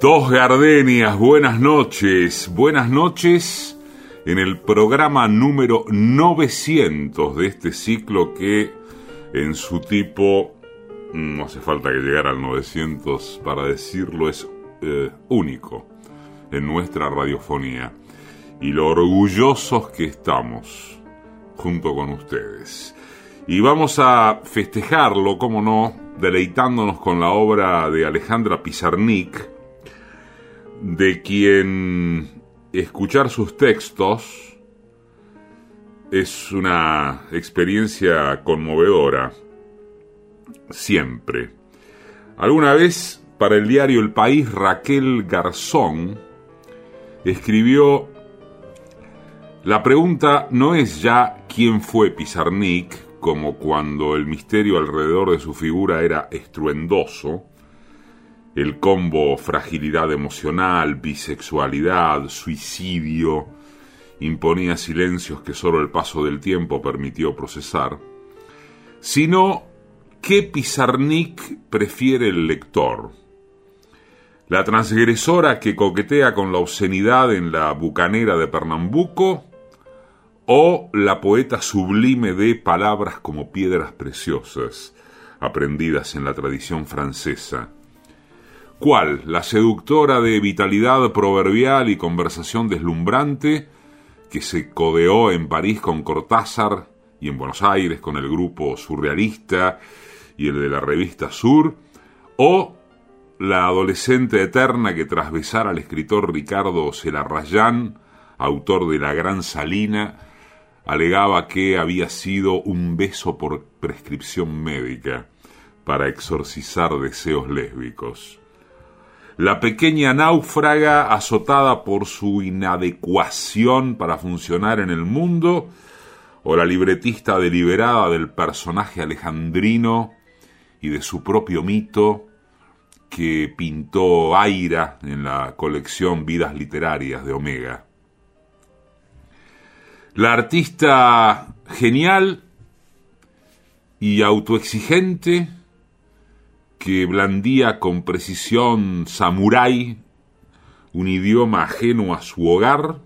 Dos gardenias, buenas noches, buenas noches en el programa número 900 de este ciclo que en su tipo, no hace falta que llegara al 900 para decirlo, es eh, único en nuestra radiofonía y lo orgullosos que estamos junto con ustedes. Y vamos a festejarlo, como no, deleitándonos con la obra de Alejandra Pizarnik, de quien escuchar sus textos es una experiencia conmovedora, siempre. Alguna vez, para el diario El País, Raquel Garzón escribió, la pregunta no es ya quién fue Pizarnik, como cuando el misterio alrededor de su figura era estruendoso, el combo fragilidad emocional, bisexualidad, suicidio, imponía silencios que solo el paso del tiempo permitió procesar, sino qué Pizarnik prefiere el lector. La transgresora que coquetea con la obscenidad en la bucanera de Pernambuco o la poeta sublime de palabras como piedras preciosas, aprendidas en la tradición francesa, ¿Cuál? La seductora de vitalidad proverbial y conversación deslumbrante que se codeó en París con Cortázar y en Buenos Aires con el grupo surrealista y el de la revista Sur, o la adolescente eterna que tras besar al escritor Ricardo Celarrayán, autor de La Gran Salina, alegaba que había sido un beso por prescripción médica para exorcizar deseos lésbicos la pequeña náufraga azotada por su inadecuación para funcionar en el mundo, o la libretista deliberada del personaje alejandrino y de su propio mito que pintó Aira en la colección Vidas Literarias de Omega. La artista genial y autoexigente que blandía con precisión samurái un idioma ajeno a su hogar,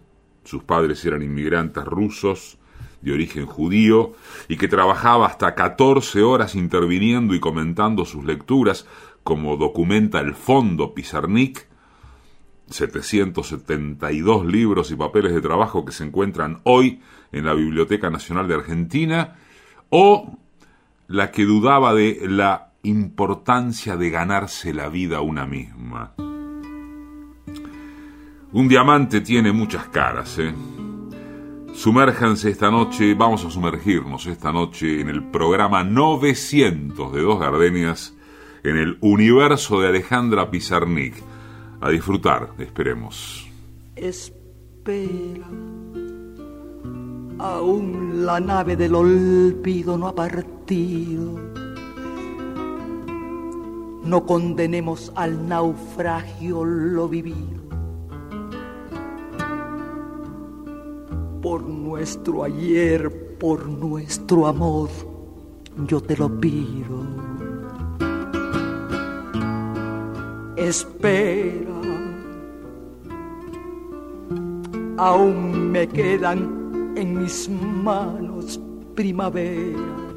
sus padres eran inmigrantes rusos de origen judío, y que trabajaba hasta 14 horas interviniendo y comentando sus lecturas, como documenta el fondo Pizarnik, 772 libros y papeles de trabajo que se encuentran hoy en la Biblioteca Nacional de Argentina, o la que dudaba de la importancia de ganarse la vida una misma. Un diamante tiene muchas caras, ¿eh? Sumérjanse esta noche, vamos a sumergirnos esta noche en el programa 900 de Dos Gardenias, en el universo de Alejandra Pizarnik. A disfrutar, esperemos. Espera, aún la nave del olvido no ha partido no condenemos al naufragio lo vivido. Por nuestro ayer, por nuestro amor, yo te lo pido. Espera, aún me quedan en mis manos primaveras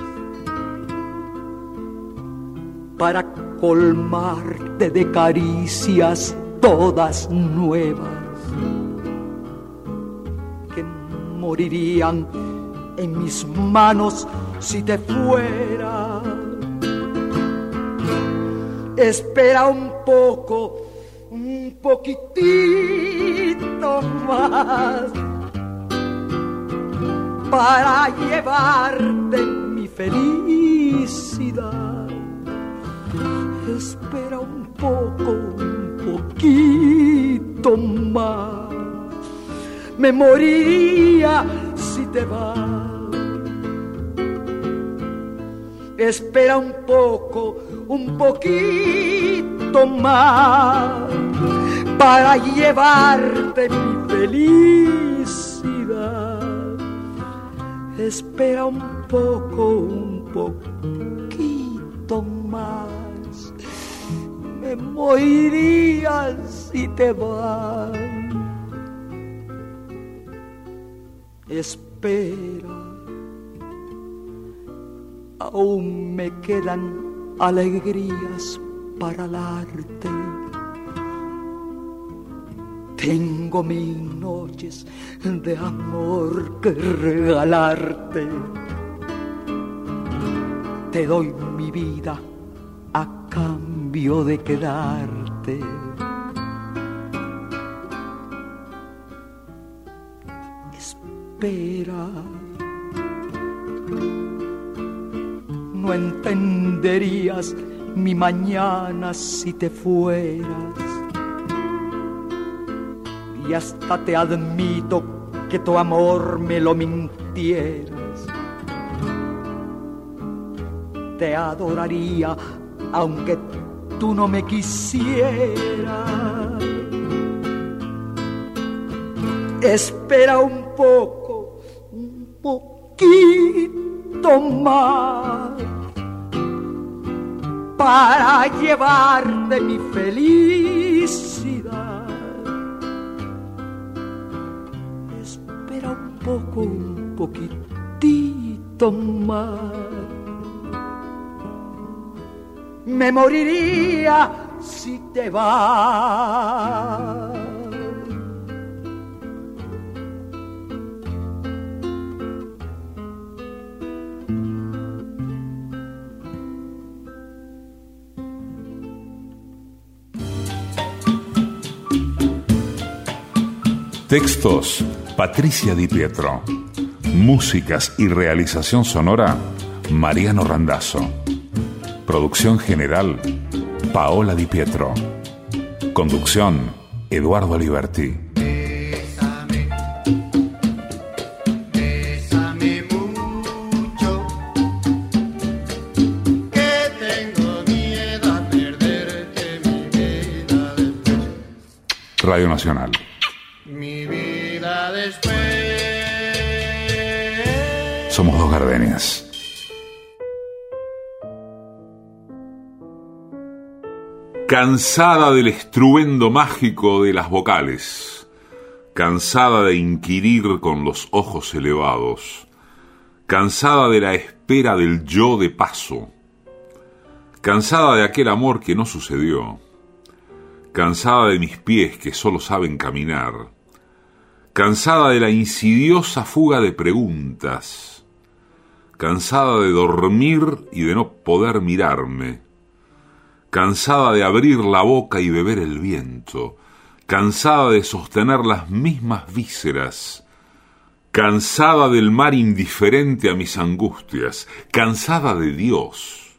para colmarte de caricias todas nuevas que morirían en mis manos si te fuera. Espera un poco, un poquitito más para llevarte mi felicidad espera un poco, un poquito más. Me moriría si te vas. Espera un poco, un poquito más para llevarte mi felicidad. Espera un poco, un poquito más me moriría si te vas. Espera, aún me quedan alegrías para arte. Tengo mil noches de amor que regalarte. Te doy mi vida cambio de quedarte. Espera. No entenderías mi mañana si te fueras. Y hasta te admito que tu amor me lo mintieras. Te adoraría aunque tú no me quisieras. Espera un poco, un poquito más para llevarte mi felicidad. Espera un poco, un poquitito más. Me moriría si te vas. Textos, Patricia Di Pietro. Músicas y realización sonora, Mariano Randazzo. Producción general, Paola Di Pietro. Conducción, Eduardo Liberti. Bésame, bésame mucho, que tengo miedo a perderte mi vida después, Radio Nacional. mi vida después. Somos dos gardenias. Cansada del estruendo mágico de las vocales, cansada de inquirir con los ojos elevados, cansada de la espera del yo de paso, cansada de aquel amor que no sucedió, cansada de mis pies que solo saben caminar, cansada de la insidiosa fuga de preguntas, cansada de dormir y de no poder mirarme, cansada de abrir la boca y beber el viento, cansada de sostener las mismas vísceras, cansada del mar indiferente a mis angustias, cansada de Dios,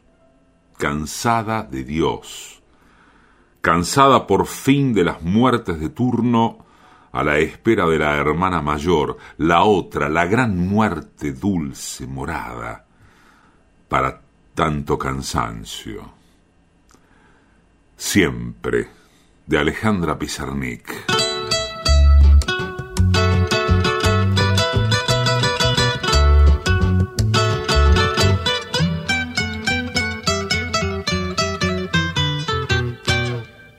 cansada de Dios, cansada por fin de las muertes de turno, a la espera de la hermana mayor, la otra, la gran muerte dulce, morada, para tanto cansancio. Siempre, de Alejandra Pizarnik.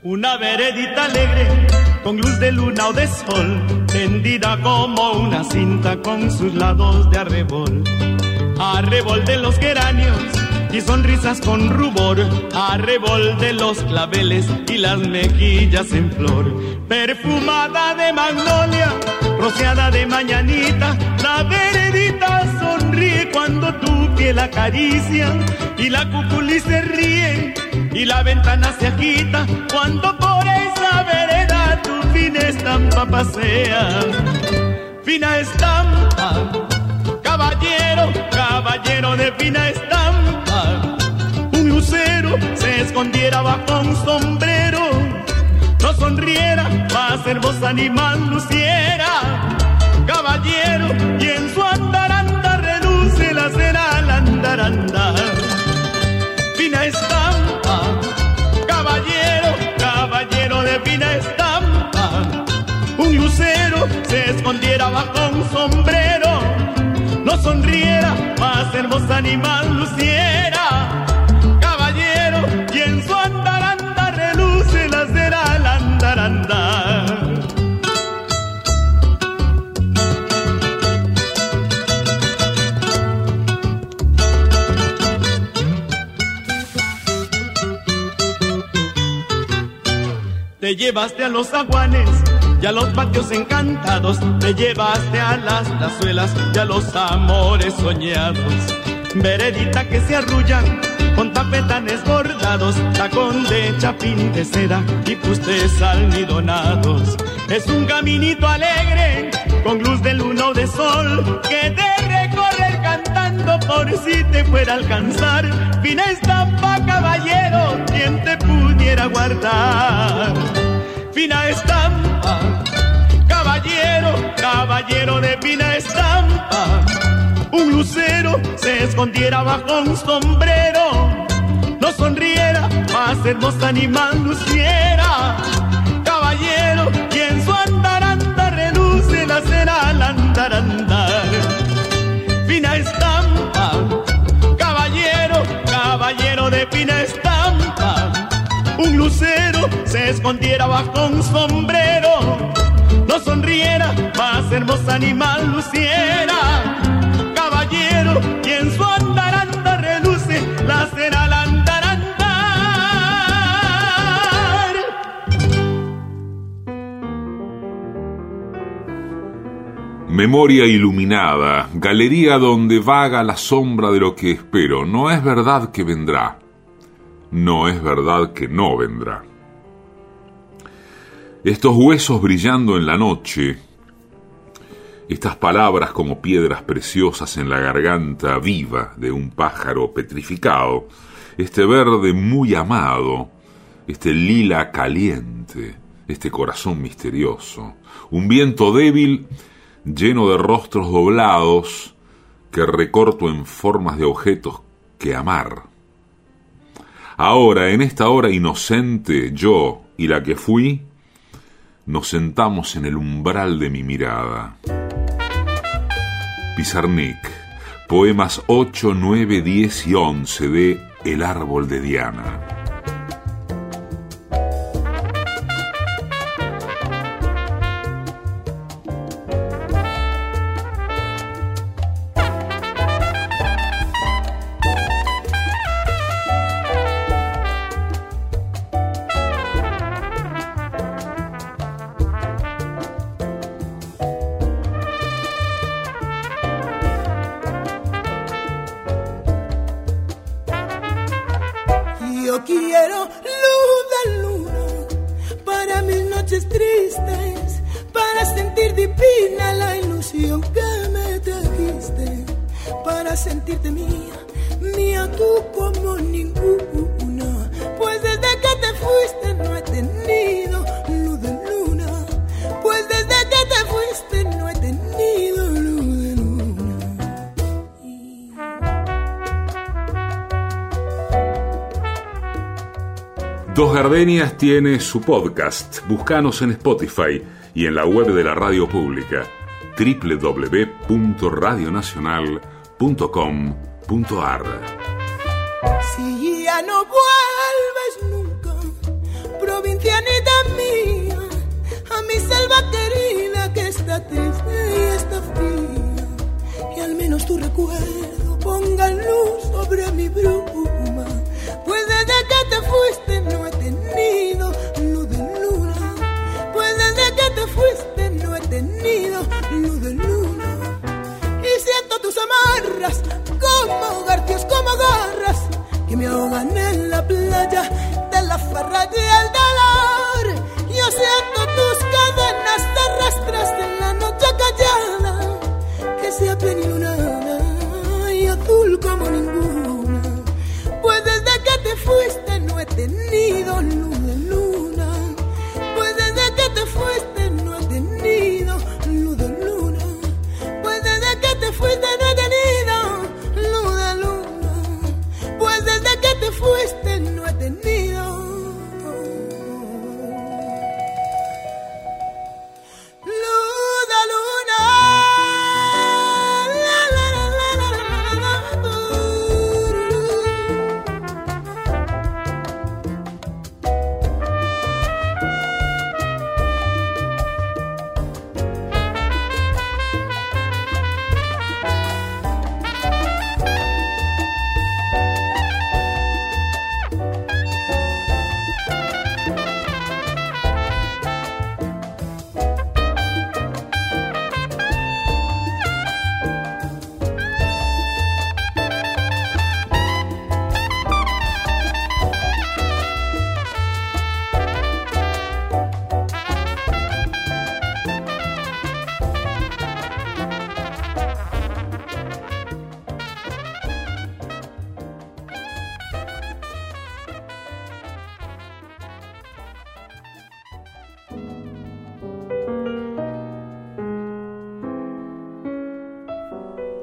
Una veredita alegre, con luz de luna o de sol, tendida como una cinta con sus lados de arrebol. Arrebol de los geranios y sonrisas con rubor, arrebol de los claveles y las mejillas en flor. Perfumada de magnolia, rociada de mañanita, la veredita sonríe cuando tu piel acaricia y la cuculi se ríe y la ventana se agita cuando por esa vereda tu fina estampa pasea. Fina estampa, caballero, caballero de fina estampa. Se escondiera bajo un sombrero, no sonriera, más hermosa animal luciera. Caballero, y en su andaranda reluce la cera al andaranda fina estampa, caballero, caballero de fina estampa. Un lucero se escondiera bajo un sombrero, no sonriera, más hermosa animal luciera. Te llevaste a los aguanes y a los patios encantados, te llevaste a las lazuelas y a los amores soñados. Veredita que se arrullan con tapetanes bordados, tacón de chapín de seda y fustes almidonados. Es un caminito alegre con luz de luna de sol que te recorrer por si te fuera a alcanzar. Fina estampa, caballero, quien te pudiera guardar. Fina estampa, caballero, caballero de fina estampa. Un lucero se escondiera bajo un sombrero, no sonriera, más hermosa animal luciera. Caballero, quien su andaranda reluce la cera al andar andar. Fina estampa, lucero se escondiera bajo un sombrero, no sonriera, más hermosa animal luciera. Caballero, quien su andaranda reluce, la cera al andar. Memoria iluminada, galería donde vaga la sombra de lo que espero. No es verdad que vendrá. No es verdad que no vendrá. Estos huesos brillando en la noche, estas palabras como piedras preciosas en la garganta viva de un pájaro petrificado, este verde muy amado, este lila caliente, este corazón misterioso, un viento débil lleno de rostros doblados que recorto en formas de objetos que amar. Ahora, en esta hora inocente, yo y la que fui, nos sentamos en el umbral de mi mirada. Pizarnik, poemas 8, 9, 10 y 11 de El árbol de Diana. Tiene su podcast. Búscanos en Spotify y en la web de la radio pública www.radionacional.com.ar. Si ya no vuelves nunca, provincianita mía, a mi selva querida que está triste y está fría, y al menos tu recuerdo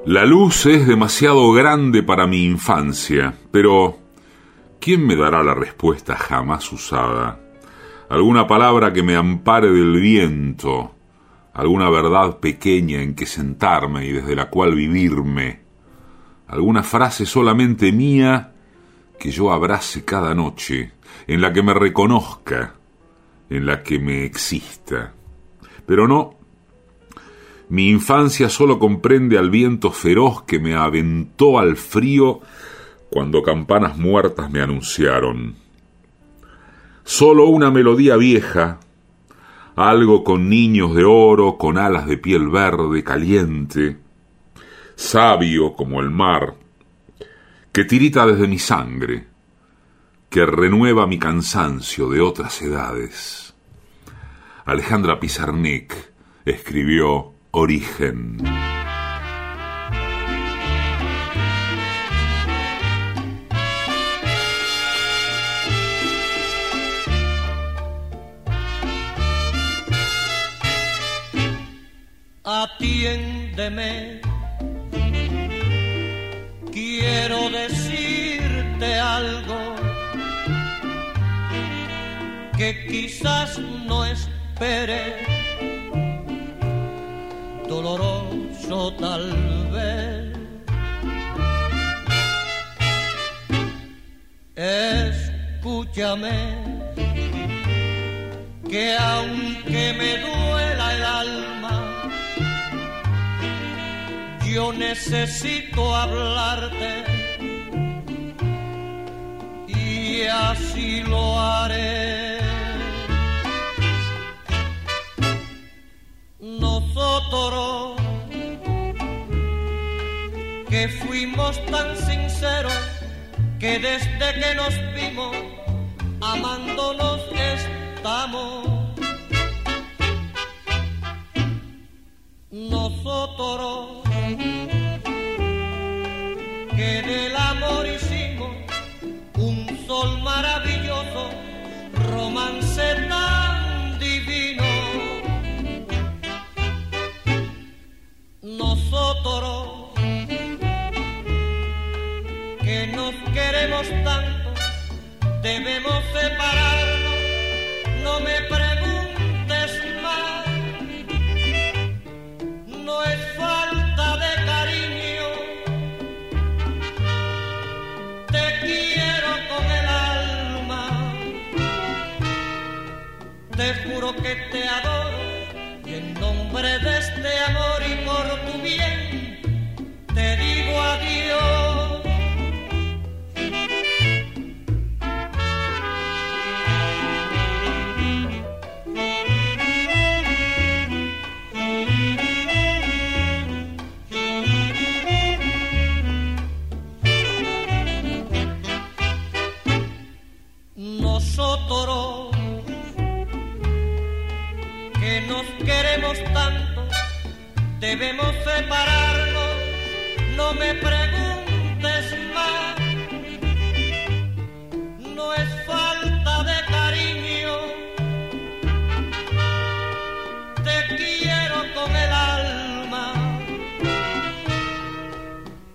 La luz es demasiado grande para mi infancia, pero ¿quién me dará la respuesta jamás usada? Alguna palabra que me ampare del viento, alguna verdad pequeña en que sentarme y desde la cual vivirme, alguna frase solamente mía que yo abrace cada noche, en la que me reconozca, en la que me exista. Pero no, mi infancia solo comprende al viento feroz que me aventó al frío cuando campanas muertas me anunciaron. Solo una melodía vieja, algo con niños de oro, con alas de piel verde caliente, sabio como el mar, que tirita desde mi sangre, que renueva mi cansancio de otras edades. Alejandra Pizarnik escribió Origen. Atiéndeme, quiero decirte algo que quizás no espere doloroso tal vez. Escúchame, que aunque me duela el alma, yo necesito hablarte y así lo haré. Que fuimos tan sinceros que desde que nos vimos amándonos estamos. Nosotros que del amor hicimos un sol maravilloso, romance tan queremos tanto, debemos separarnos, no me preguntes más, no es falta de cariño, te quiero con el alma, te juro que te adoro debemos separarnos, no me preguntes más, no es falta de cariño, te quiero con el alma,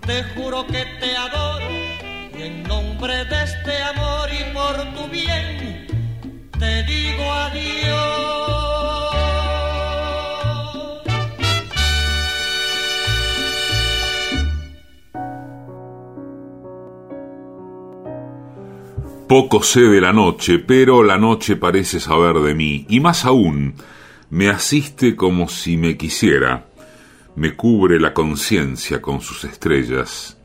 te juro que te adoro Poco sé de la noche, pero la noche parece saber de mí, y más aún, me asiste como si me quisiera, me cubre la conciencia con sus estrellas.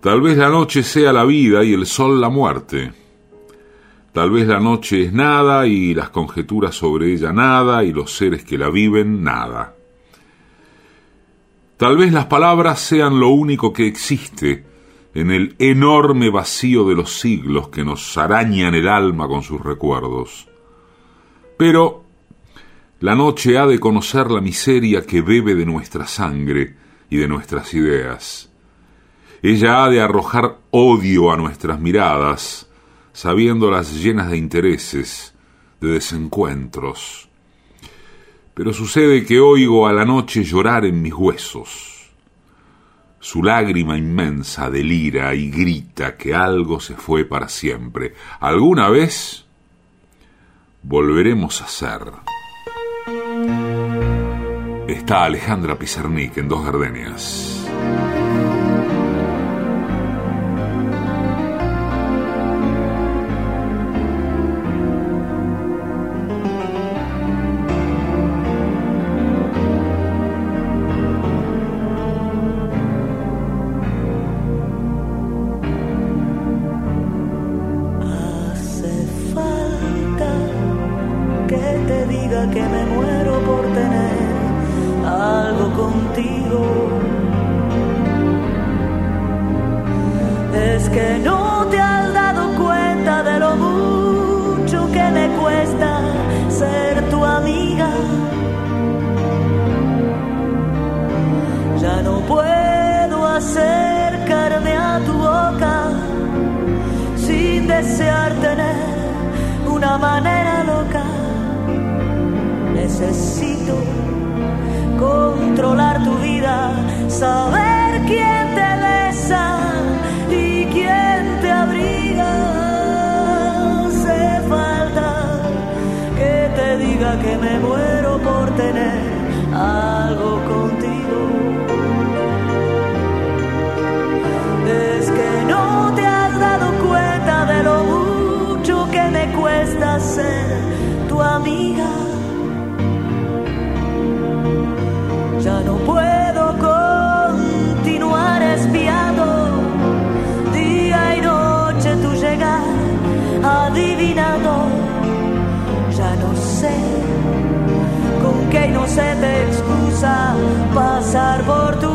Tal vez la noche sea la vida y el sol la muerte. Tal vez la noche es nada y las conjeturas sobre ella nada y los seres que la viven nada. Tal vez las palabras sean lo único que existe en el enorme vacío de los siglos que nos arañan el alma con sus recuerdos. Pero la noche ha de conocer la miseria que bebe de nuestra sangre y de nuestras ideas. Ella ha de arrojar odio a nuestras miradas, sabiéndolas llenas de intereses, de desencuentros. Pero sucede que oigo a la noche llorar en mis huesos. Su lágrima inmensa delira y grita que algo se fue para siempre. ¿Alguna vez volveremos a ser? Está Alejandra Pizarnik en Dos Gardenias. se te excusa pasar por tu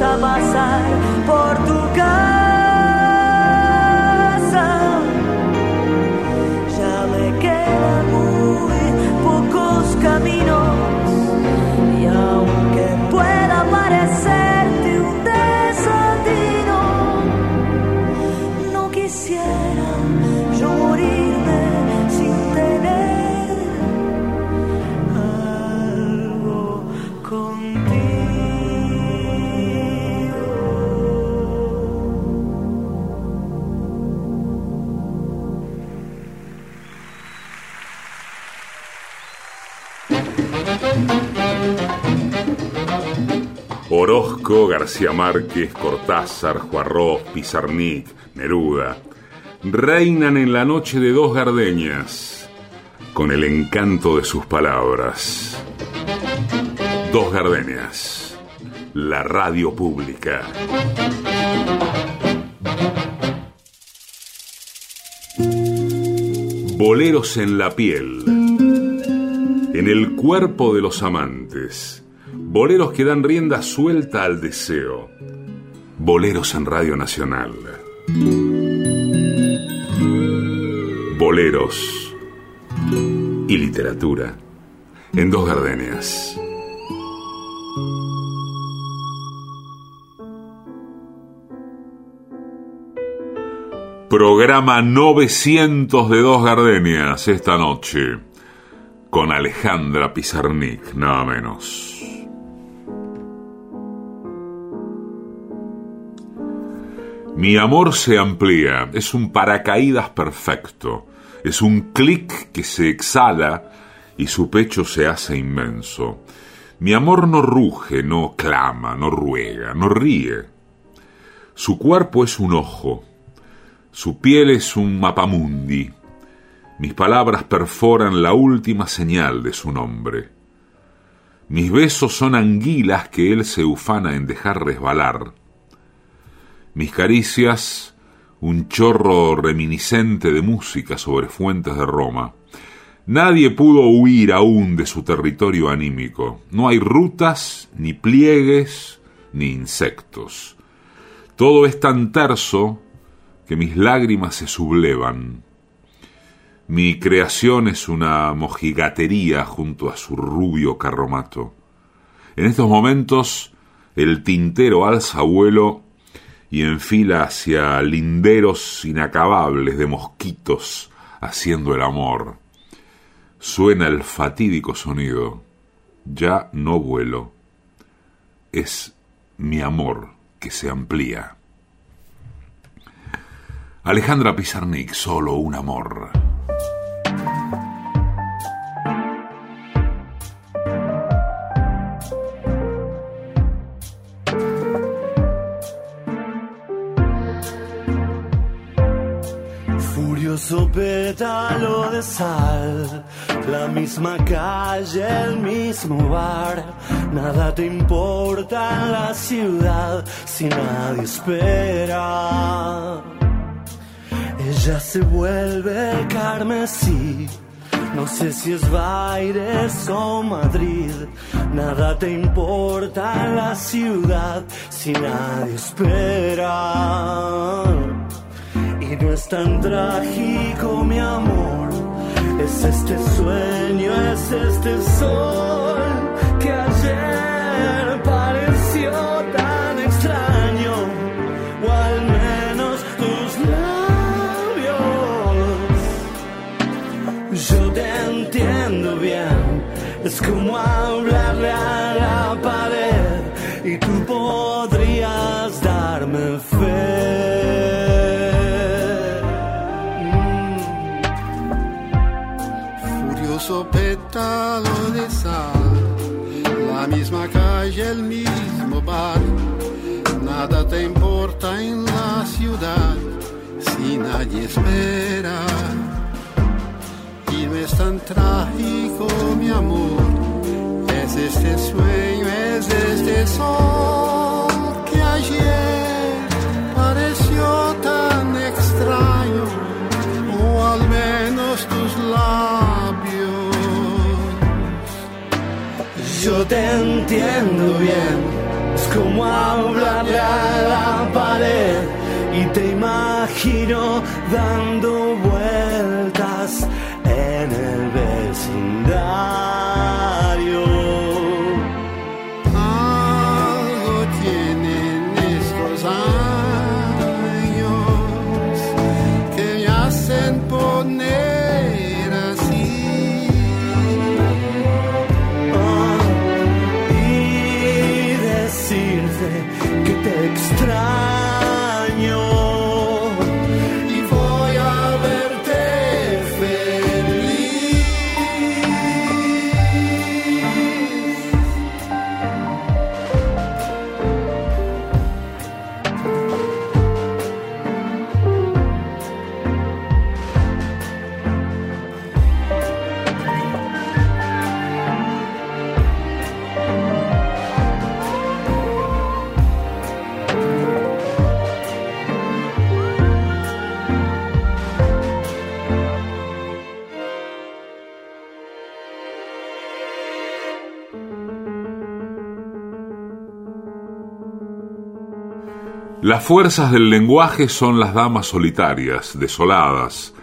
Ta ba. Orozco, García Márquez, Cortázar, Juarroz, Pizarnik, Neruda, reinan en la noche de dos gardeñas, con el encanto de sus palabras. Dos gardenias, la radio pública. Boleros en la piel, en el cuerpo de los amantes Boleros que dan rienda suelta al deseo. Boleros en Radio Nacional. Boleros y literatura en dos gardenias. Programa 900 de Dos Gardenias esta noche con Alejandra Pizarnik, nada menos. Mi amor se amplía, es un paracaídas perfecto, es un clic que se exhala y su pecho se hace inmenso. Mi amor no ruge, no clama, no ruega, no ríe. Su cuerpo es un ojo, su piel es un mapamundi. Mis palabras perforan la última señal de su nombre. Mis besos son anguilas que él se ufana en dejar resbalar. Mis caricias, un chorro reminiscente de música sobre fuentes de Roma. Nadie pudo huir aún de su territorio anímico. No hay rutas, ni pliegues, ni insectos. Todo es tan terso que mis lágrimas se sublevan. Mi creación es una mojigatería junto a su rubio carromato. En estos momentos el tintero alza vuelo y enfila hacia linderos inacabables de mosquitos haciendo el amor. Suena el fatídico sonido. Ya no vuelo. Es mi amor que se amplía. Alejandra Pizarnik, solo un amor. Furioso pétalo de sal, la misma calle, el mismo bar, nada te importa en la ciudad si nadie espera. Ella se vuelve carmesí. No sé si es Baires o Madrid, nada te importa en la ciudad si nadie espera. Y no es tan trágico, mi amor, es este sueño, es este sol pétalo de sal, la misma calle, el mismo bar. Nada te importa en la ciudad si nadie espera. Y no es tan trágico, mi amor. Es este sueño, es este sol que ayer Yo te entiendo bien, es como hablarle a la pared y te imagino dando vueltas en el vecindario. Las fuerzas del lenguaje son las damas solitarias, desoladas,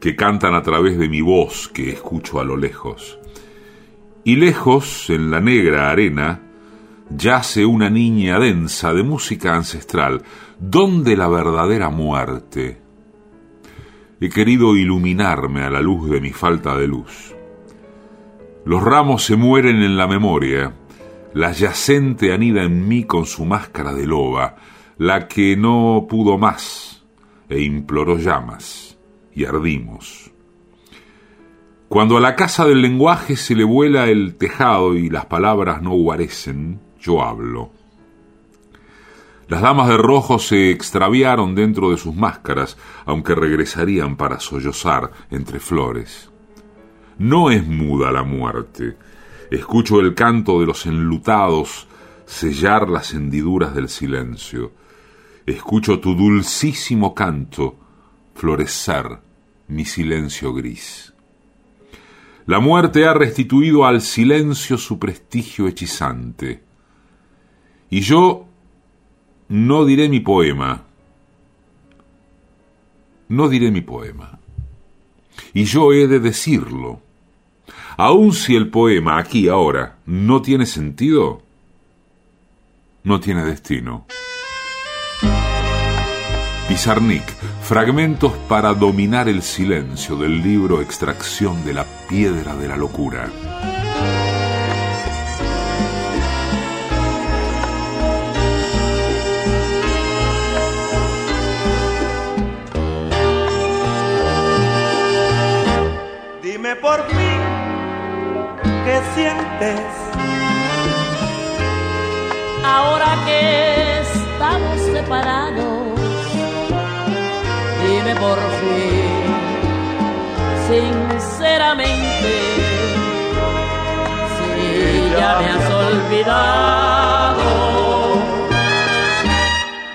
que cantan a través de mi voz que escucho a lo lejos. Y lejos, en la negra arena, yace una niña densa de música ancestral. ¿Dónde la verdadera muerte? He querido iluminarme a la luz de mi falta de luz. Los ramos se mueren en la memoria. La yacente anida en mí con su máscara de loba, la que no pudo más e imploró llamas y ardimos. Cuando a la casa del lenguaje se le vuela el tejado y las palabras no guarecen, yo hablo. Las damas de rojo se extraviaron dentro de sus máscaras, aunque regresarían para sollozar entre flores. No es muda la muerte. Escucho el canto de los enlutados sellar las hendiduras del silencio. Escucho tu dulcísimo canto florecer mi silencio gris. La muerte ha restituido al silencio su prestigio hechizante. Y yo no diré mi poema. No diré mi poema. Y yo he de decirlo. Aun si el poema aquí ahora no tiene sentido, no tiene destino. Pizarnik, fragmentos para dominar el silencio del libro Extracción de la piedra de la locura. Dime por fin qué sientes ahora que estamos separados. Por fin, sinceramente, si ya me has olvidado.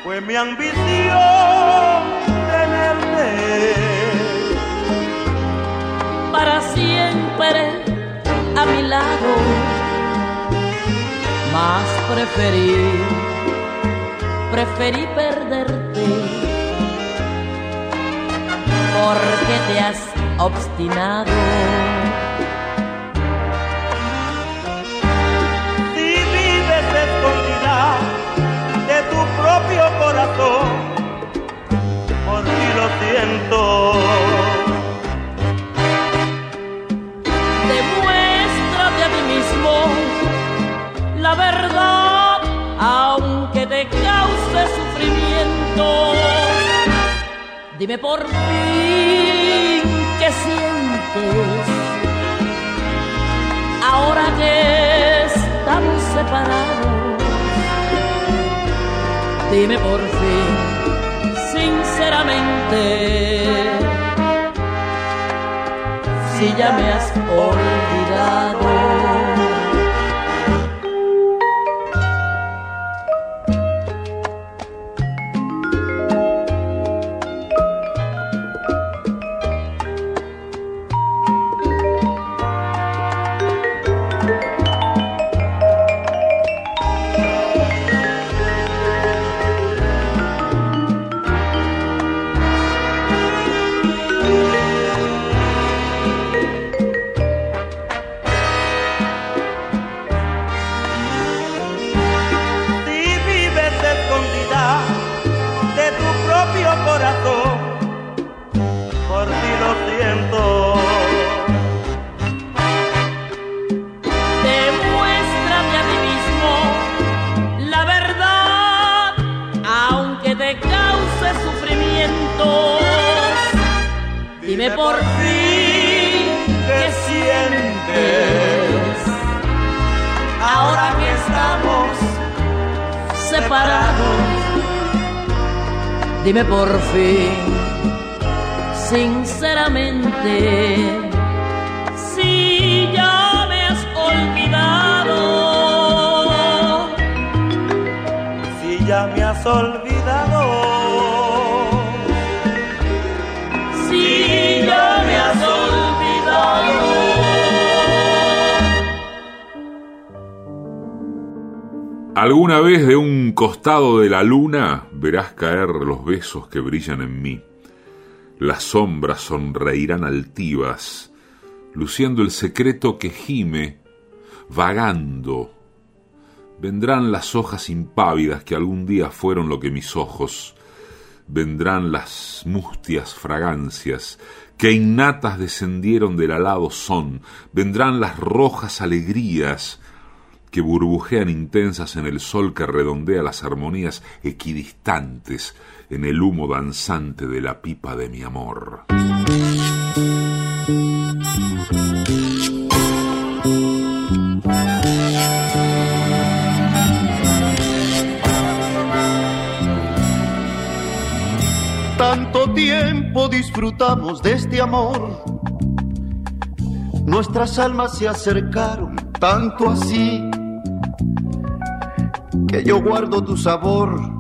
Fue mi ambición tenerte para siempre a mi lado. Más preferí, preferí perderte porque te has obstinado. Si vives escondida de tu propio corazón, por ti lo siento. Demuéstrate a ti mismo la verdad, aunque te cause sufrimiento. Dime por fin qué sientes ahora que estamos separados. Dime por fin, sinceramente, si ya me has olvidado. Alguna vez de un costado de la luna verás caer los besos que brillan en mí. Las sombras sonreirán altivas, luciendo el secreto que gime, vagando. Vendrán las hojas impávidas que algún día fueron lo que mis ojos. Vendrán las mustias fragancias que innatas descendieron del alado son. Vendrán las rojas alegrías que burbujean intensas en el sol que redondea las armonías equidistantes en el humo danzante de la pipa de mi amor. Tanto tiempo disfrutamos de este amor, nuestras almas se acercaron tanto así que yo guardo tu sabor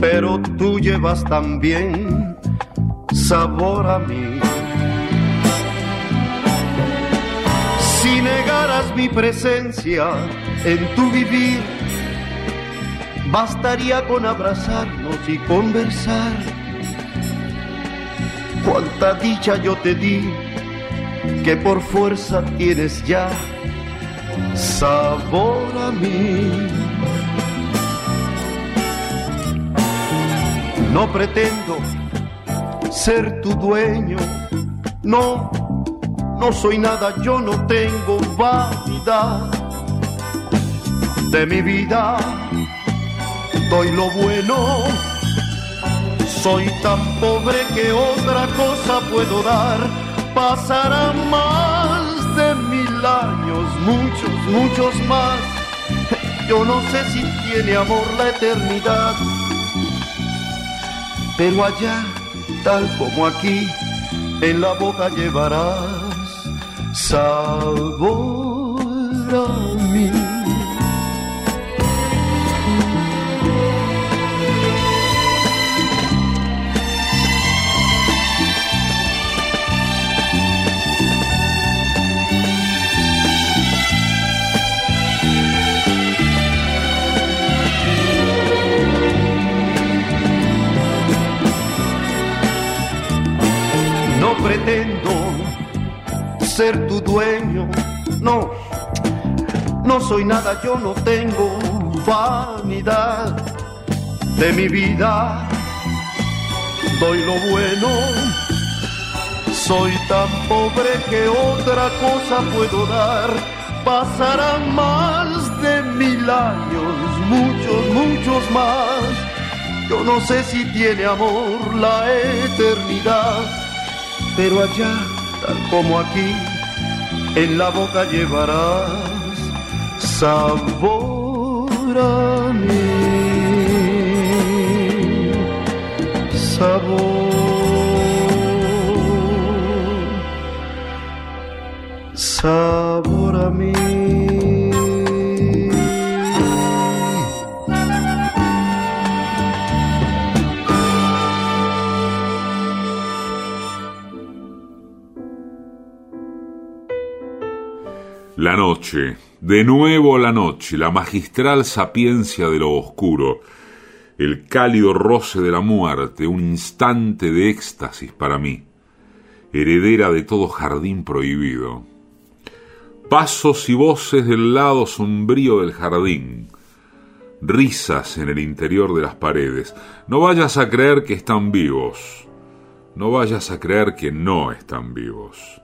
pero tú llevas también sabor a mí. Si negaras mi presencia en tu vivir, bastaría con abrazarnos y conversar. Cuánta dicha yo te di, que por fuerza tienes ya sabor a mí. No pretendo ser tu dueño, no, no soy nada, yo no tengo vanidad de mi vida, doy lo bueno, soy tan pobre que otra cosa puedo dar, pasarán más de mil años, muchos, muchos más, yo no sé si tiene amor la eternidad pero allá, tal como aquí, en la boca llevarás sabor a mí. Pretendo ser tu dueño, no, no soy nada, yo no tengo vanidad de mi vida, doy lo bueno, soy tan pobre que otra cosa puedo dar, pasarán más de mil años, muchos, muchos más, yo no sé si tiene amor la eternidad pero allá, tal como aquí, en la boca llevarás sabor a mí, sabor, sabor a mí. La noche, de nuevo la noche, la magistral sapiencia de lo oscuro, el cálido roce de la muerte, un instante de éxtasis para mí, heredera de todo jardín prohibido. Pasos y voces del lado sombrío del jardín, risas en el interior de las paredes. No vayas a creer que están vivos, no vayas a creer que no están vivos.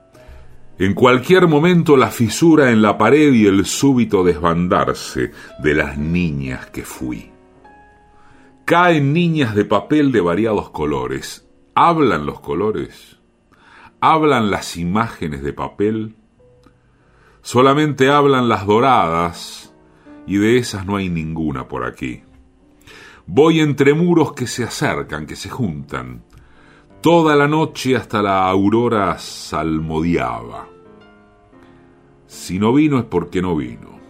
En cualquier momento la fisura en la pared y el súbito desbandarse de las niñas que fui. Caen niñas de papel de variados colores. ¿Hablan los colores? ¿Hablan las imágenes de papel? Solamente hablan las doradas y de esas no hay ninguna por aquí. Voy entre muros que se acercan, que se juntan. Toda la noche hasta la aurora salmodiaba. Si no vino es porque no vino.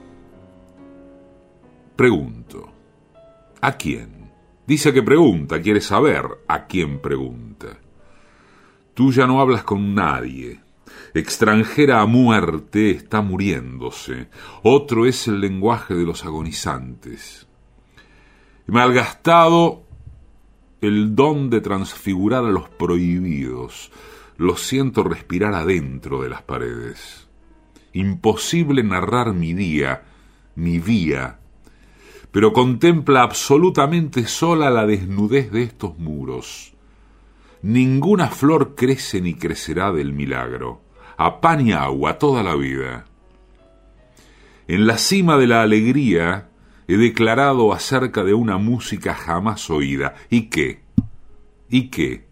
Pregunto, ¿a quién? Dice que pregunta, quiere saber a quién pregunta. Tú ya no hablas con nadie. Extranjera a muerte está muriéndose. Otro es el lenguaje de los agonizantes. Malgastado el don de transfigurar a los prohibidos. Lo siento respirar adentro de las paredes. Imposible narrar mi día, mi vía, pero contempla absolutamente sola la desnudez de estos muros. Ninguna flor crece ni crecerá del milagro, a pan y agua toda la vida. En la cima de la alegría he declarado acerca de una música jamás oída. ¿Y qué? ¿Y qué?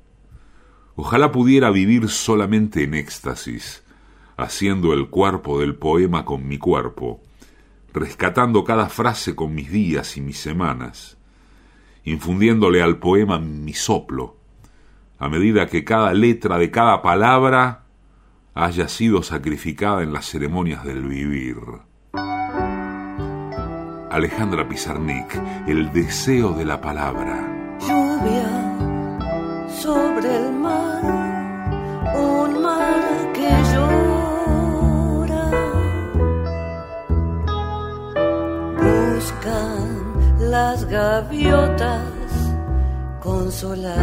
Ojalá pudiera vivir solamente en éxtasis, haciendo el cuerpo del poema con mi cuerpo, rescatando cada frase con mis días y mis semanas, infundiéndole al poema mi soplo, a medida que cada letra de cada palabra haya sido sacrificada en las ceremonias del vivir. Alejandra Pizarnik, el deseo de la palabra. Lluvia sobre el mar, un mar que llora. Buscan las gaviotas consolar.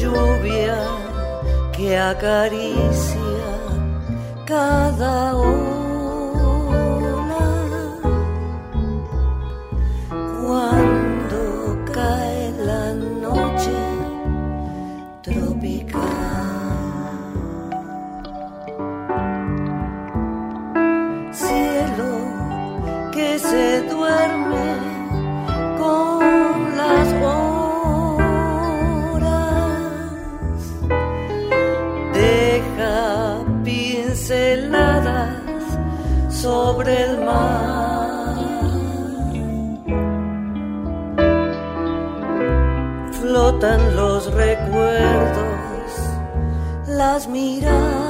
Lluvia que acaricia cada ola. Sobre el mar. Flotan los recuerdos, las miradas.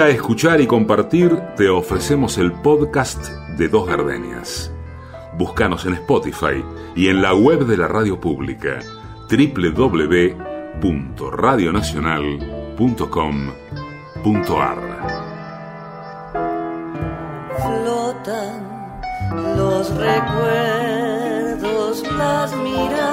A escuchar y compartir, te ofrecemos el podcast de Dos Gardenias. Búscanos en Spotify y en la web de la radio pública www.radionacional.com.ar. Flotan los recuerdos, las miradas.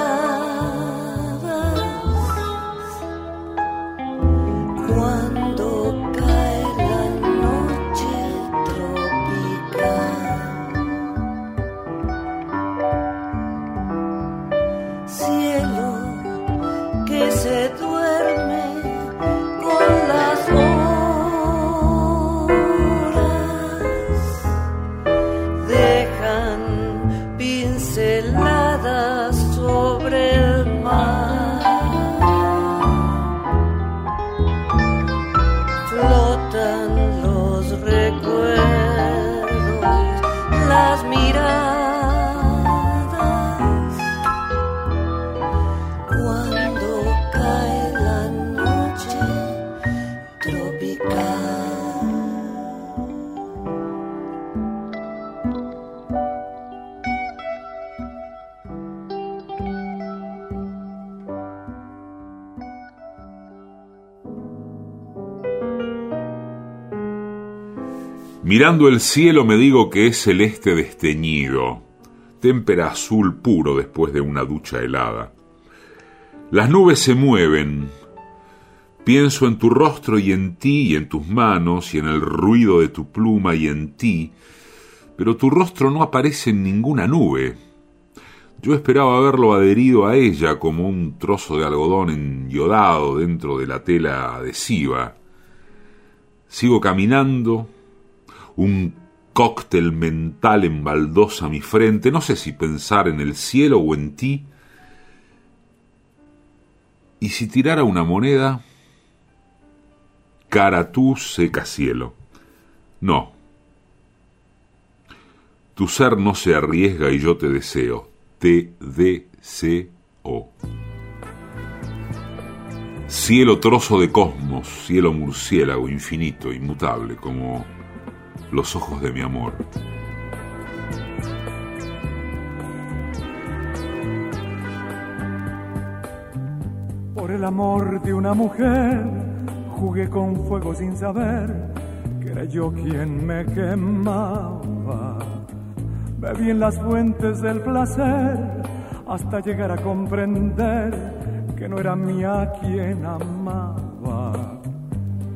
Mirando el cielo me digo que es celeste desteñido, témpera azul puro después de una ducha helada. Las nubes se mueven, pienso en tu rostro y en ti y en tus manos y en el ruido de tu pluma y en ti, pero tu rostro no aparece en ninguna nube. Yo esperaba verlo adherido a ella como un trozo de algodón enyodado dentro de la tela adhesiva. Sigo caminando, un cóctel mental embaldosa mi frente, no sé si pensar en el cielo o en ti. Y si tirara una moneda, cara tú seca cielo. No. Tu ser no se arriesga y yo te deseo. Te deseo. Cielo trozo de cosmos, cielo murciélago infinito, inmutable, como los ojos de mi amor. Por el amor de una mujer jugué con fuego sin saber que era yo quien me quemaba. Bebí en las fuentes del placer hasta llegar a comprender que no era mía quien amaba.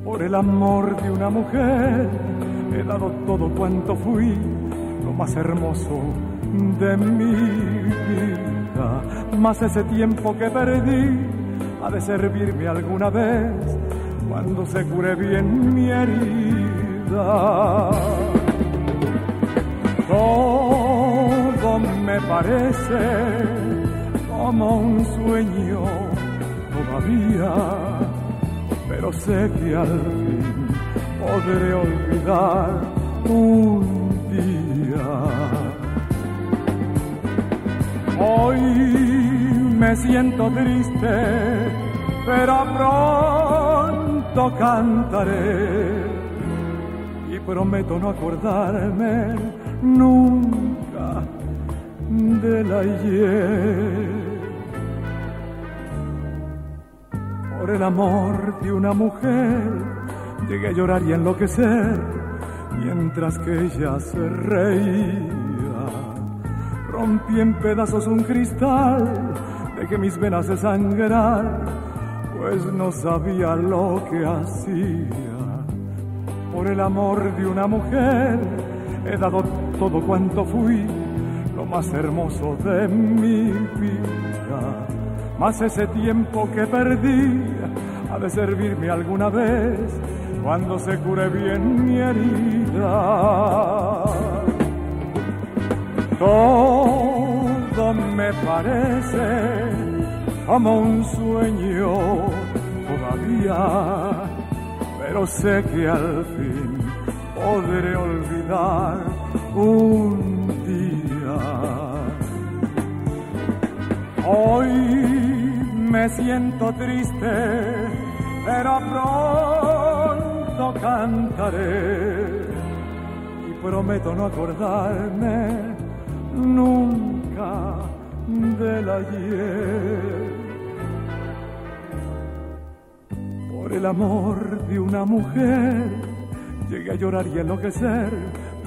Por el amor de una mujer he dado todo cuanto fui, lo más hermoso de mi vida. Más ese tiempo que perdí ha de servirme alguna vez cuando se cure bien mi herida. Todo me parece como un sueño todavía, pero sé que al fin podré olvidar un día. Hoy me siento triste, pero pronto cantaré y prometo no acordarme nunca del ayer. Por el amor de una mujer llegué a llorar y enloquecer mientras que ella se reía. Rompí en pedazos un cristal, dejé mis venas de sangrar, pues no sabía lo que hacía. Por el amor de una mujer he dado todo cuanto fui, lo más hermoso de mi vida. Más ese tiempo que perdí ha de servirme alguna vez cuando se cure bien mi herida. Todo me parece como un sueño todavía, pero sé que al fin podré olvidar un día. Hoy me siento triste, pero pronto cantaré y prometo no acordarme nunca del ayer. Por el amor de una mujer llegué a llorar y enloquecer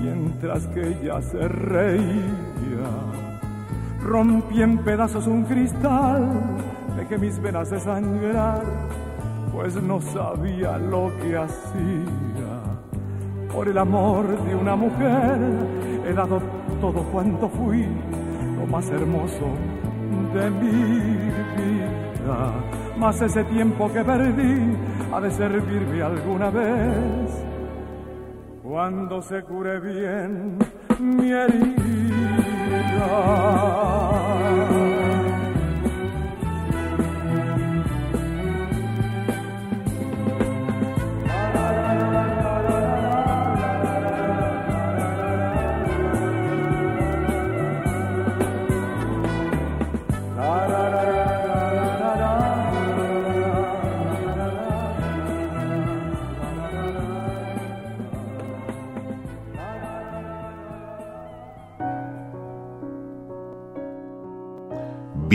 mientras que ella se reía. Rompí en pedazos un cristal, dejé mis venas de sangrar, pues no sabía lo que hacía. Por el amor de una mujer he dado todo cuanto fui, lo más hermoso de mi vida. Más ese tiempo que perdí ha de servirme alguna vez cuando se cure bien mi herida.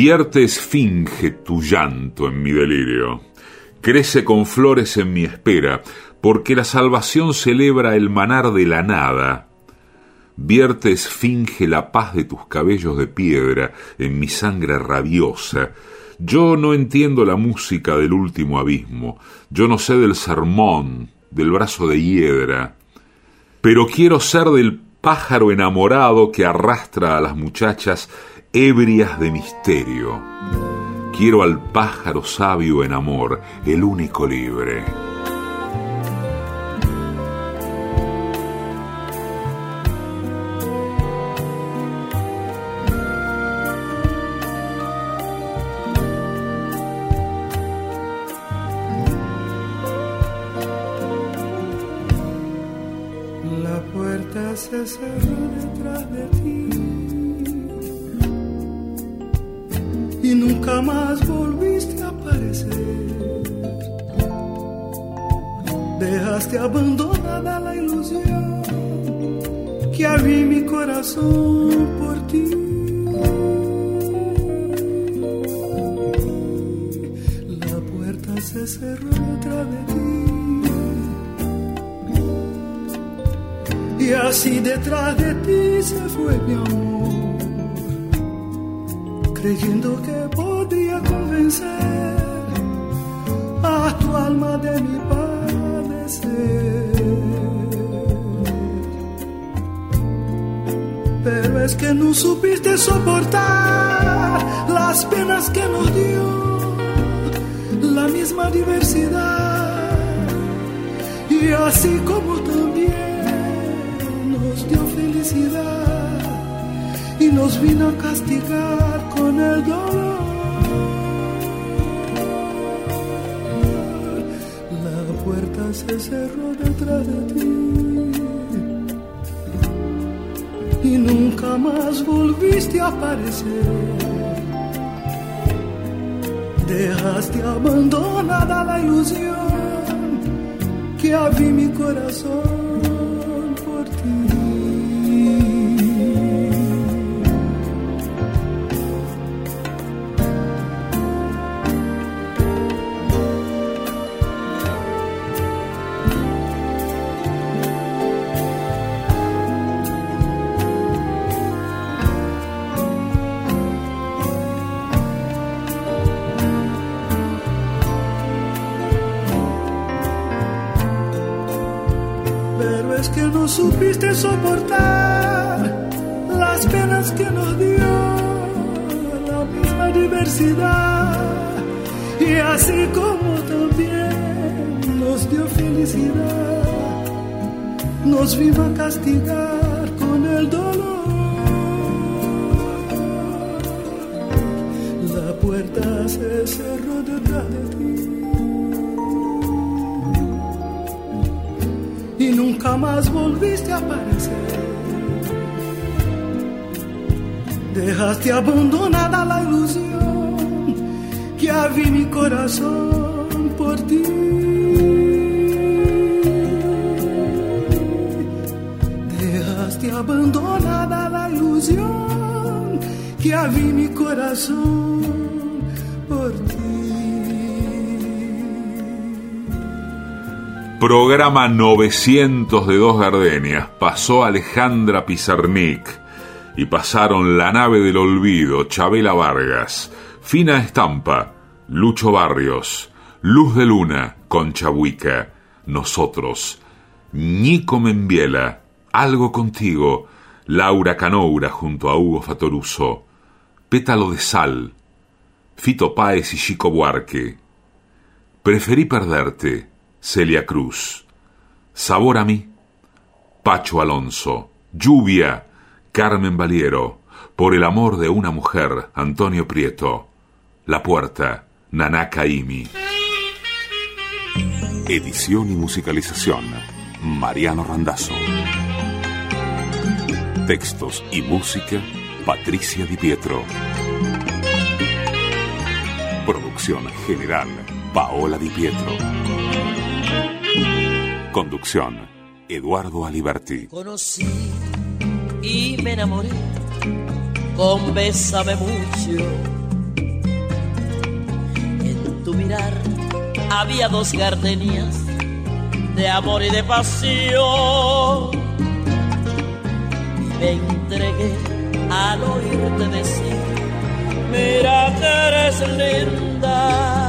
Viertes finge tu llanto en mi delirio, crece con flores en mi espera, porque la salvación celebra el manar de la nada. Viertes finge la paz de tus cabellos de piedra en mi sangre rabiosa. Yo no entiendo la música del último abismo, yo no sé del sermón, del brazo de hiedra, pero quiero ser del pájaro enamorado que arrastra a las muchachas ebrias de misterio. Quiero al pájaro sabio en amor, el único libre. La puerta se cerró detrás de ti jamás volviste a aparecer. Dejaste abandonada la ilusión que había mi corazón por ti. La puerta se cerró detrás de ti. Y así detrás de ti se fue mi amor, creyendo que tu alma de mi padecer. Pero es que no supiste soportar las penas que nos dio la misma diversidad. Y así como también nos dio felicidad y nos vino a castigar con el dolor. Se cerró detrás de ti y nunca más volviste a aparecer. Dejaste abandonada la ilusión que había mi corazón soportar las penas que nos dio la misma diversidad. Y así como también nos dio felicidad, nos vino a castigar con el dolor. La puerta se cerró detrás de ti. Nunca más volviste a aparecer. Dejaste abandonada la ilusión que había mi corazón por ti. Dejaste abandonada la ilusión que había mi corazón Programa 900 de Dos Gardenias. Pasó Alejandra Pizarnik y pasaron La nave del olvido, Chabela Vargas, Fina Estampa, Lucho Barrios, Luz de Luna, Concha Huica, Nosotros, Nico Membiela, Algo Contigo, Laura Canoura junto a Hugo Fatoruso, Pétalo de Sal, Fito Páez y Chico Buarque, Preferí Perderte, Celia Cruz, Sabor a mí, Pacho Alonso, Lluvia, Carmen Valiero, Por el amor de una mujer, Antonio Prieto, La Puerta, Naná Caimi. Edición y musicalización, Mariano Randazzo. Textos y música, Patricia Di Pietro. Producción general, Paola Di Pietro. Conducción, Eduardo Aliberti. Conocí y me enamoré con Bésame mucho. En tu mirar había dos gardenias de amor y de pasión. Y me entregué al oírte decir, mira que eres linda.